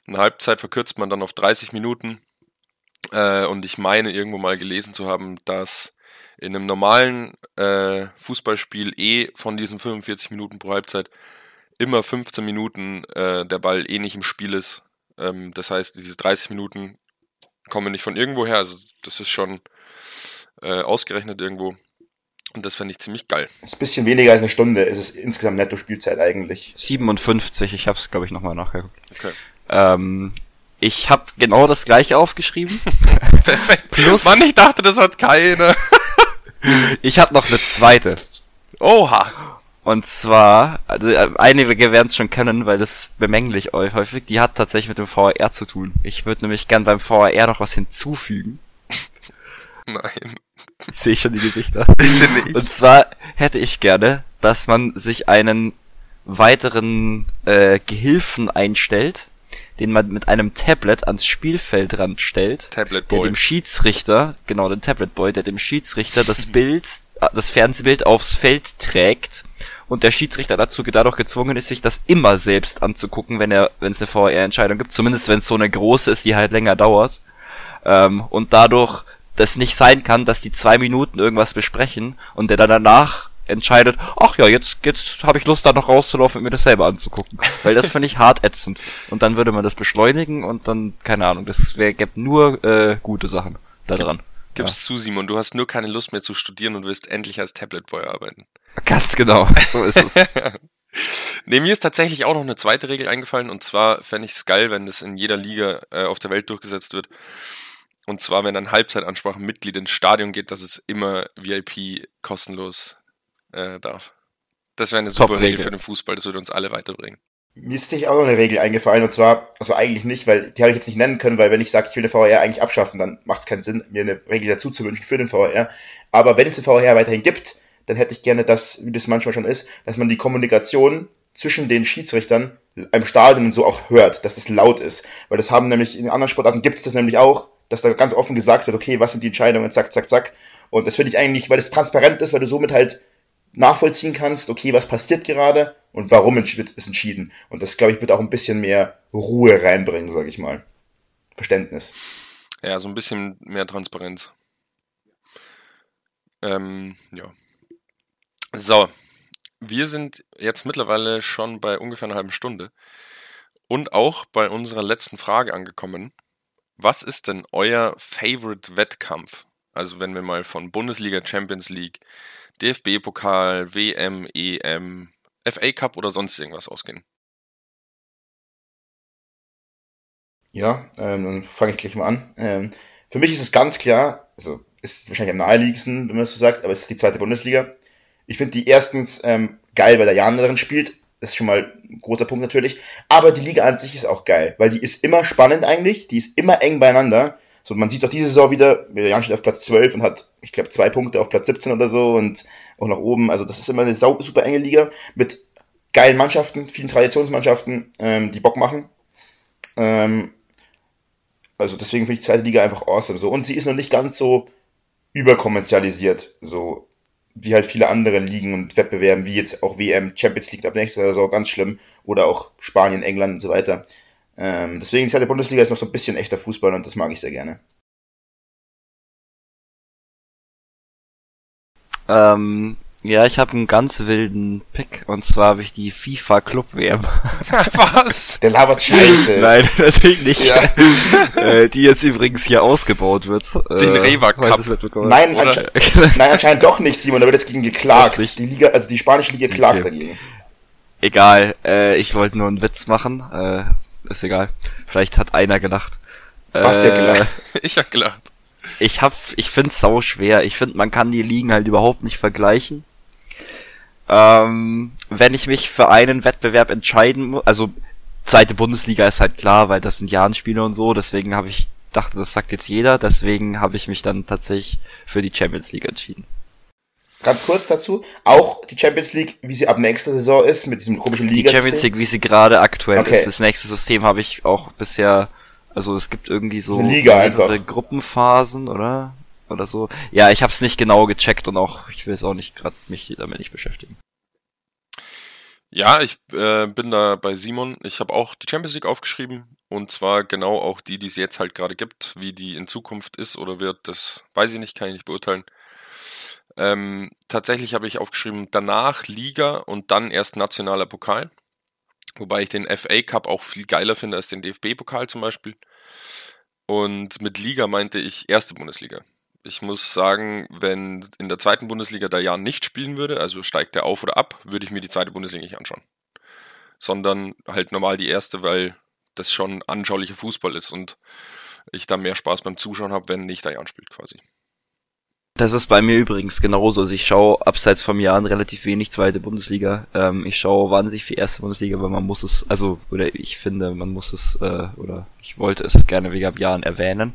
Eine Halbzeit verkürzt man dann auf 30 Minuten. Äh, und ich meine irgendwo mal gelesen zu haben, dass in einem normalen äh, Fußballspiel eh von diesen 45 Minuten pro Halbzeit immer 15 Minuten äh, der Ball eh nicht im Spiel ist. Ähm, das heißt, diese 30 Minuten kommen nicht von irgendwo her. Also das ist schon äh, ausgerechnet irgendwo. Und das fände ich ziemlich geil. Das ist ein bisschen weniger als eine Stunde, ist es insgesamt Netto-Spielzeit eigentlich. 57, ich hab's glaube ich nochmal nachgeguckt. Okay. Ähm, ich habe genau das gleiche aufgeschrieben. Perfekt. Plus- Mann, ich dachte, das hat keine. Ich habe noch eine zweite. Oha. Und zwar, also äh, einige werden es schon kennen, weil das bemängel ich euch häufig, die hat tatsächlich mit dem VR zu tun. Ich würde nämlich gern beim VR noch was hinzufügen. Nein. Sehe ich schon die Gesichter. Bitte nicht. Und zwar hätte ich gerne, dass man sich einen weiteren äh, Gehilfen einstellt, den man mit einem Tablet ans Spielfeldrand stellt, Tablet der Boy. dem Schiedsrichter, genau den Tablet Boy, der dem Schiedsrichter das Bild, äh, das Fernsehbild aufs Feld trägt und der Schiedsrichter dazu dadurch gezwungen ist, sich das immer selbst anzugucken, wenn er, wenn es eine VR-Entscheidung gibt, zumindest wenn es so eine große ist, die halt länger dauert. Ähm, und dadurch das nicht sein kann, dass die zwei Minuten irgendwas besprechen und der dann danach entscheidet, ach ja, jetzt, jetzt habe ich Lust, da noch rauszulaufen und mir das selber anzugucken. Weil das finde ich hart ätzend. Und dann würde man das beschleunigen und dann, keine Ahnung, das wär, gäbe nur äh, gute Sachen da dran. Gib's zu, Simon. Du hast nur keine Lust mehr zu studieren und willst endlich als Tablet Boy arbeiten. Ganz genau, so ist es. Nee, mir ist tatsächlich auch noch eine zweite Regel eingefallen und zwar fände ich es geil, wenn das in jeder Liga äh, auf der Welt durchgesetzt wird. Und zwar, wenn ein Halbzeitansprache Mitglied ins Stadion geht, dass es immer VIP kostenlos äh, darf. Das wäre eine super Top-Regel. Regel für den Fußball, das würde uns alle weiterbringen. Mir ist sich auch noch eine Regel eingefallen und zwar, also eigentlich nicht, weil die habe ich jetzt nicht nennen können, weil wenn ich sage, ich will den VR eigentlich abschaffen, dann macht es keinen Sinn, mir eine Regel dazu zu wünschen für den VR. Aber wenn es den VR weiterhin gibt, dann hätte ich gerne das, wie das manchmal schon ist, dass man die Kommunikation zwischen den Schiedsrichtern im Stadion und so auch hört, dass das laut ist. Weil das haben nämlich in anderen Sportarten gibt es das nämlich auch, dass da ganz offen gesagt wird, okay, was sind die Entscheidungen, zack, zack, zack. Und das finde ich eigentlich, weil es transparent ist, weil du somit halt nachvollziehen kannst, okay, was passiert gerade und warum wird es entschieden. Und das, glaube ich, wird auch ein bisschen mehr Ruhe reinbringen, sage ich mal. Verständnis. Ja, so ein bisschen mehr Transparenz. Ähm, ja. So, wir sind jetzt mittlerweile schon bei ungefähr einer halben Stunde und auch bei unserer letzten Frage angekommen. Was ist denn euer Favorite Wettkampf? Also wenn wir mal von Bundesliga, Champions League, DFB-Pokal, WM, EM, FA Cup oder sonst irgendwas ausgehen. Ja, ähm, dann fange ich gleich mal an. Ähm, für mich ist es ganz klar, also ist wahrscheinlich am naheliegendsten, wenn man das so sagt, aber es ist die zweite Bundesliga. Ich finde die erstens ähm, geil, weil der Jan darin spielt ist schon mal ein großer Punkt natürlich. Aber die Liga an sich ist auch geil, weil die ist immer spannend eigentlich, die ist immer eng beieinander. So, man sieht es auch diese Saison wieder, Jan steht auf Platz 12 und hat, ich glaube, zwei Punkte auf Platz 17 oder so und auch nach oben. Also das ist immer eine super enge Liga mit geilen Mannschaften, vielen Traditionsmannschaften, ähm, die Bock machen. Ähm, also deswegen finde ich die zweite Liga einfach awesome. So. Und sie ist noch nicht ganz so überkommerzialisiert, so wie halt viele andere Ligen und Wettbewerben, wie jetzt auch WM, Champions League ab nächster Saison, ganz schlimm, oder auch Spanien, England und so weiter. Ähm, deswegen die zweite Bundesliga ist noch so ein bisschen echter Fußball und das mag ich sehr gerne. Ähm, ja, ich habe einen ganz wilden Pick und zwar habe ich die FIFA Club WM. Was? Der labert Scheiße. Nein, natürlich nicht. Ja. äh, die jetzt übrigens hier ausgebaut wird. Den äh, Rewa Cup. Nein, ansche nein, anscheinend doch nicht, Simon. Da wird jetzt gegen geklagt. Die Liga, also die spanische Liga klagt okay. dagegen. Egal, äh, ich wollte nur einen Witz machen. Äh, ist egal. Vielleicht hat einer gelacht. Was äh, der gelacht? ich hab gelacht. Ich hab, ich find's sau schwer. Ich find, man kann die Ligen halt überhaupt nicht vergleichen. Ähm, wenn ich mich für einen Wettbewerb entscheiden muss, also zweite Bundesliga ist halt klar, weil das sind Jahrenspiele und so, deswegen habe ich dachte, das sagt jetzt jeder, deswegen habe ich mich dann tatsächlich für die Champions League entschieden. Ganz kurz dazu, auch die Champions League, wie sie ab nächster Saison ist, mit diesem komischen Liga. Die Champions League, wie sie gerade aktuell okay. ist. Das nächste System habe ich auch bisher, also es gibt irgendwie so Liga einfach. Gruppenphasen, oder? Oder so. Ja, ich habe es nicht genau gecheckt und auch, ich will es auch nicht gerade mich damit nicht beschäftigen. Ja, ich äh, bin da bei Simon. Ich habe auch die Champions League aufgeschrieben und zwar genau auch die, die es jetzt halt gerade gibt. Wie die in Zukunft ist oder wird, das weiß ich nicht, kann ich nicht beurteilen. Ähm, tatsächlich habe ich aufgeschrieben, danach Liga und dann erst nationaler Pokal. Wobei ich den FA Cup auch viel geiler finde als den DFB-Pokal zum Beispiel. Und mit Liga meinte ich erste Bundesliga. Ich muss sagen, wenn in der zweiten Bundesliga der Jan nicht spielen würde, also steigt er auf oder ab, würde ich mir die zweite Bundesliga nicht anschauen. Sondern halt normal die erste, weil das schon anschaulicher Fußball ist und ich da mehr Spaß beim Zuschauen habe, wenn nicht der Jan spielt quasi. Das ist bei mir übrigens genauso. Also ich schaue abseits vom Jahren relativ wenig zweite Bundesliga. Ähm, ich schaue wahnsinnig viel erste Bundesliga, weil man muss es, also, oder ich finde, man muss es, äh, oder ich wollte es gerne wegen Jahren erwähnen.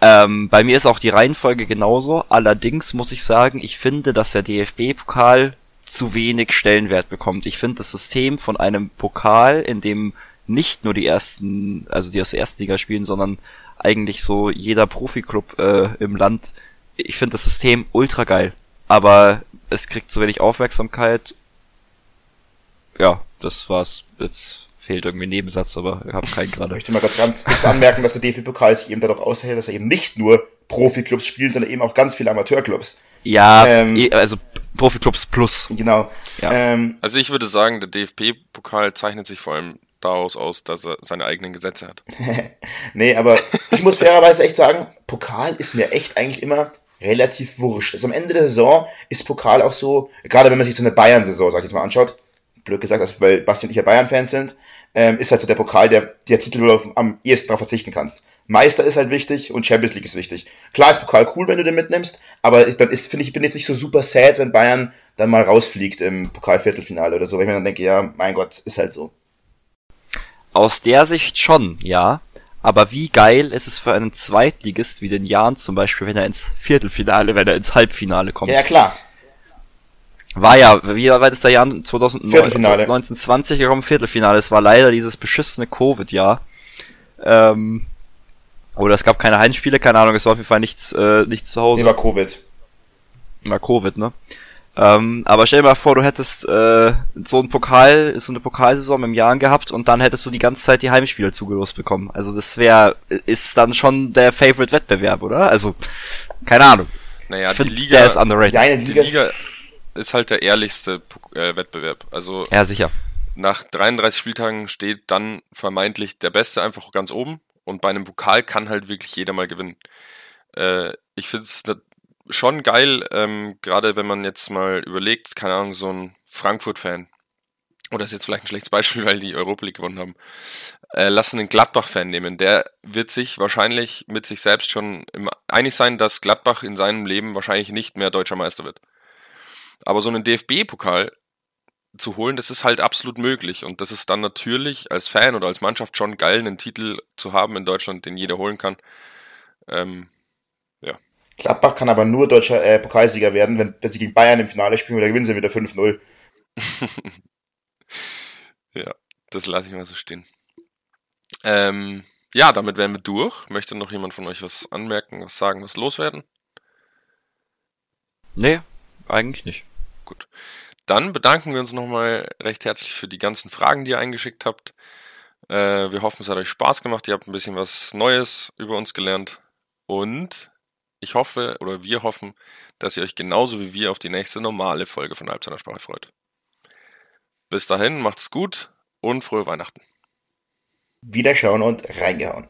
Ähm, bei mir ist auch die Reihenfolge genauso. Allerdings muss ich sagen, ich finde, dass der DFB-Pokal zu wenig Stellenwert bekommt. Ich finde das System von einem Pokal, in dem nicht nur die ersten, also die aus der ersten Liga spielen, sondern eigentlich so jeder Profiklub äh, im Land. Ich finde das System ultra geil. Aber es kriegt zu wenig Aufmerksamkeit. Ja, das war's jetzt fehlt irgendwie ein Nebensatz, aber ich habe keinen gerade. Ich möchte mal ganz, ganz kurz anmerken, dass der DFB-Pokal sich eben dadurch aushält, dass er eben nicht nur Profiklubs spielt, sondern eben auch ganz viele Amateurclubs. Ja, ähm, eh, also Profiklubs plus. Genau. Ja. Ähm, also ich würde sagen, der DFB-Pokal zeichnet sich vor allem daraus aus, dass er seine eigenen Gesetze hat. nee, aber ich muss fairerweise echt sagen, Pokal ist mir echt eigentlich immer relativ wurscht. Also am Ende der Saison ist Pokal auch so, gerade wenn man sich so eine Bayern-Saison, sag ich jetzt mal, anschaut, blöd gesagt, also weil Basti und ich ja Bayern-Fans sind, ähm, ist halt so der Pokal, der, der Titel, wo du am ehesten darauf verzichten kannst. Meister ist halt wichtig und Champions League ist wichtig. Klar ist Pokal cool, wenn du den mitnimmst, aber dann ist, finde ich, bin jetzt nicht so super sad, wenn Bayern dann mal rausfliegt im Pokalviertelfinale oder so, weil ich mir dann denke, ja, mein Gott, ist halt so. Aus der Sicht schon, ja. Aber wie geil ist es für einen Zweitligist wie den Jan zum Beispiel, wenn er ins Viertelfinale, wenn er ins Halbfinale kommt? Ja, klar. War ja, wie weit ist der Jahr 2019, 20 gekommen, Viertelfinale. Es war leider dieses beschissene Covid-Jahr. Ähm, oder es gab keine Heimspiele, keine Ahnung, es war auf jeden Fall nichts, äh, nichts zu Hause. Nee, war Covid. War Covid, ne? Ähm, aber stell dir mal vor, du hättest äh, so ein Pokal, so eine Pokalsaison im Jahr gehabt und dann hättest du die ganze Zeit die Heimspiele zugelost bekommen. Also das wäre, ist dann schon der Favorite-Wettbewerb, oder? Also, keine Ahnung. Naja, die Liga, der ist underrated. Deine Liga, die Liga ist halt der ehrlichste äh, Wettbewerb. Also ja, sicher. Nach 33 Spieltagen steht dann vermeintlich der Beste einfach ganz oben und bei einem Pokal kann halt wirklich jeder mal gewinnen. Äh, ich finde es ne, schon geil, ähm, gerade wenn man jetzt mal überlegt, keine Ahnung, so ein Frankfurt-Fan, oder ist jetzt vielleicht ein schlechtes Beispiel, weil die Europa League gewonnen haben, äh, lassen einen Gladbach-Fan nehmen. Der wird sich wahrscheinlich mit sich selbst schon einig sein, dass Gladbach in seinem Leben wahrscheinlich nicht mehr deutscher Meister wird. Aber so einen DFB-Pokal, zu holen, das ist halt absolut möglich. Und das ist dann natürlich als Fan oder als Mannschaft schon geil, einen Titel zu haben in Deutschland, den jeder holen kann. Ähm, ja. Gladbach kann aber nur deutscher äh, Pokalsieger werden, wenn, wenn sie gegen Bayern im Finale spielen, oder gewinnen sie wieder 5-0. ja, das lasse ich mal so stehen. Ähm, ja, damit wären wir durch. Möchte noch jemand von euch was anmerken, was sagen, was loswerden? Nee, eigentlich nicht. Gut. Dann bedanken wir uns nochmal recht herzlich für die ganzen Fragen, die ihr eingeschickt habt. Äh, wir hoffen, es hat euch Spaß gemacht. Ihr habt ein bisschen was Neues über uns gelernt. Und ich hoffe, oder wir hoffen, dass ihr euch genauso wie wir auf die nächste normale Folge von Halbzeiter Sprache freut. Bis dahin, macht's gut und frohe Weihnachten. Wiederschauen und reingehauen.